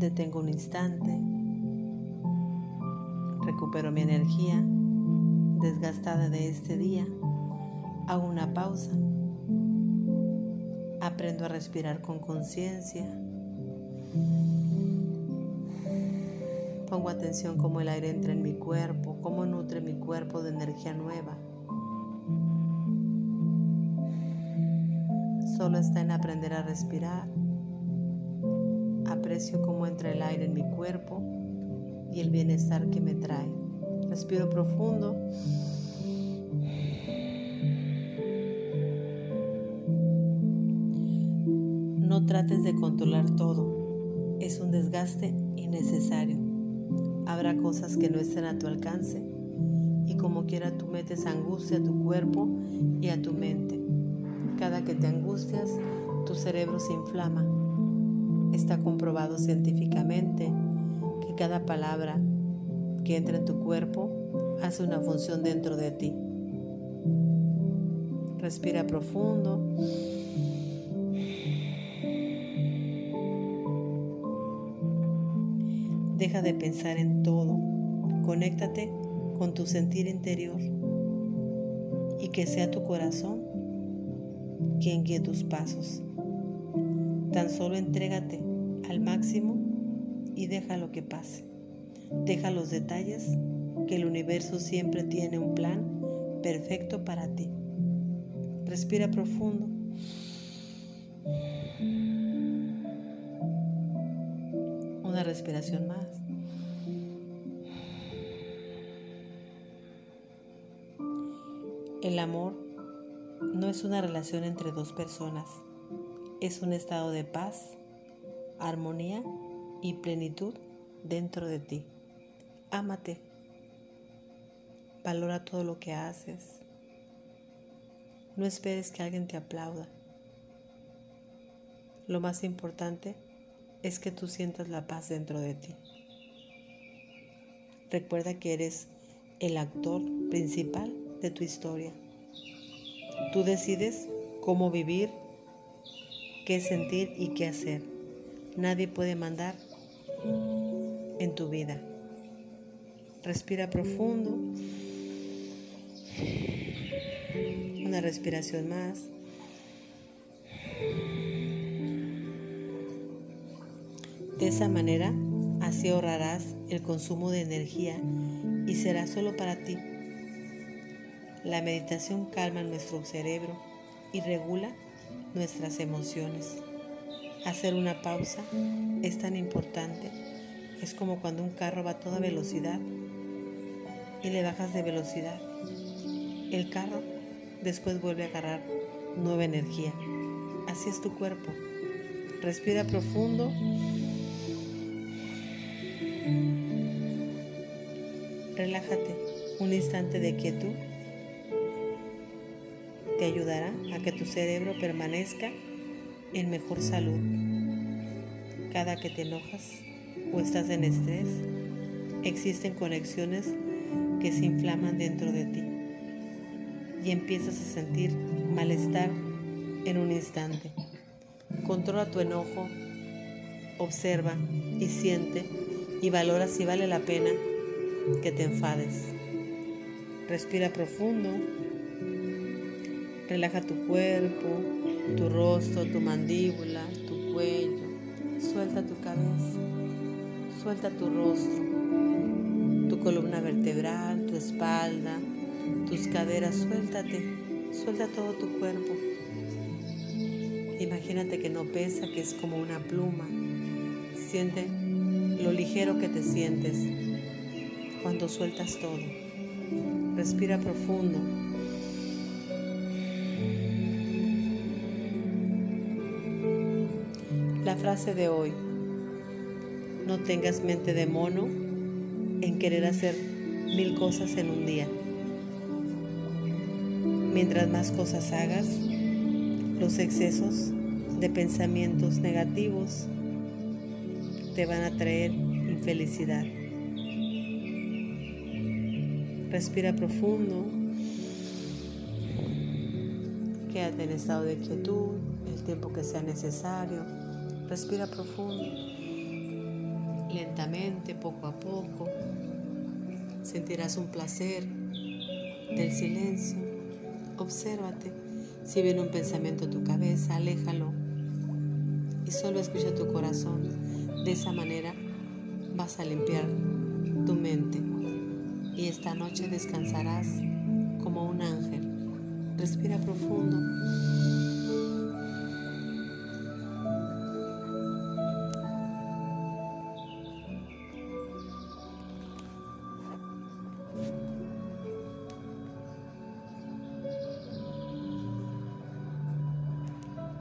Detengo un instante. Recupero mi energía desgastada de este día. Hago una pausa. Aprendo a respirar con conciencia. Pongo atención cómo el aire entra en mi cuerpo, cómo nutre mi cuerpo de energía nueva. Solo está en aprender a respirar. Aprecio cómo entra el aire en mi cuerpo y el bienestar que me trae. Respiro profundo. No trates de controlar todo. Es un desgaste innecesario habrá cosas que no estén a tu alcance y como quiera tú metes angustia a tu cuerpo y a tu mente. Cada que te angustias, tu cerebro se inflama. Está comprobado científicamente que cada palabra que entra en tu cuerpo hace una función dentro de ti. Respira profundo. Deja de pensar en todo. Conéctate con tu sentir interior y que sea tu corazón quien guíe tus pasos. Tan solo entrégate al máximo y deja lo que pase. Deja los detalles que el universo siempre tiene un plan perfecto para ti. Respira profundo. Una respiración más. El amor no es una relación entre dos personas, es un estado de paz, armonía y plenitud dentro de ti. Ámate, valora todo lo que haces, no esperes que alguien te aplauda. Lo más importante es que tú sientas la paz dentro de ti. Recuerda que eres el actor principal de tu historia. Tú decides cómo vivir, qué sentir y qué hacer. Nadie puede mandar en tu vida. Respira profundo. Una respiración más. De esa manera, así ahorrarás el consumo de energía y será solo para ti. La meditación calma nuestro cerebro y regula nuestras emociones. Hacer una pausa es tan importante. Es como cuando un carro va a toda velocidad y le bajas de velocidad. El carro después vuelve a agarrar nueva energía. Así es tu cuerpo. Respira profundo Relájate un instante de quietud. Te ayudará a que tu cerebro permanezca en mejor salud. Cada que te enojas o estás en estrés, existen conexiones que se inflaman dentro de ti y empiezas a sentir malestar en un instante. Controla tu enojo, observa y siente y valora si vale la pena que te enfades. Respira profundo. Relaja tu cuerpo, tu rostro, tu mandíbula, tu cuello. Suelta tu cabeza. Suelta tu rostro, tu columna vertebral, tu espalda, tus caderas. Suéltate. Suelta todo tu cuerpo. Imagínate que no pesa, que es como una pluma. Siente lo ligero que te sientes cuando sueltas todo. Respira profundo. La frase de hoy. No tengas mente de mono en querer hacer mil cosas en un día. Mientras más cosas hagas, los excesos de pensamientos negativos te van a traer infelicidad. Respira profundo. Quédate en estado de quietud el tiempo que sea necesario. Respira profundo. lentamente, poco a poco. Sentirás un placer del silencio. Obsérvate. Si viene un pensamiento a tu cabeza, aléjalo. Y solo escucha tu corazón. De esa manera vas a limpiar tu mente. Y esta noche descansarás como un ángel. Respira profundo.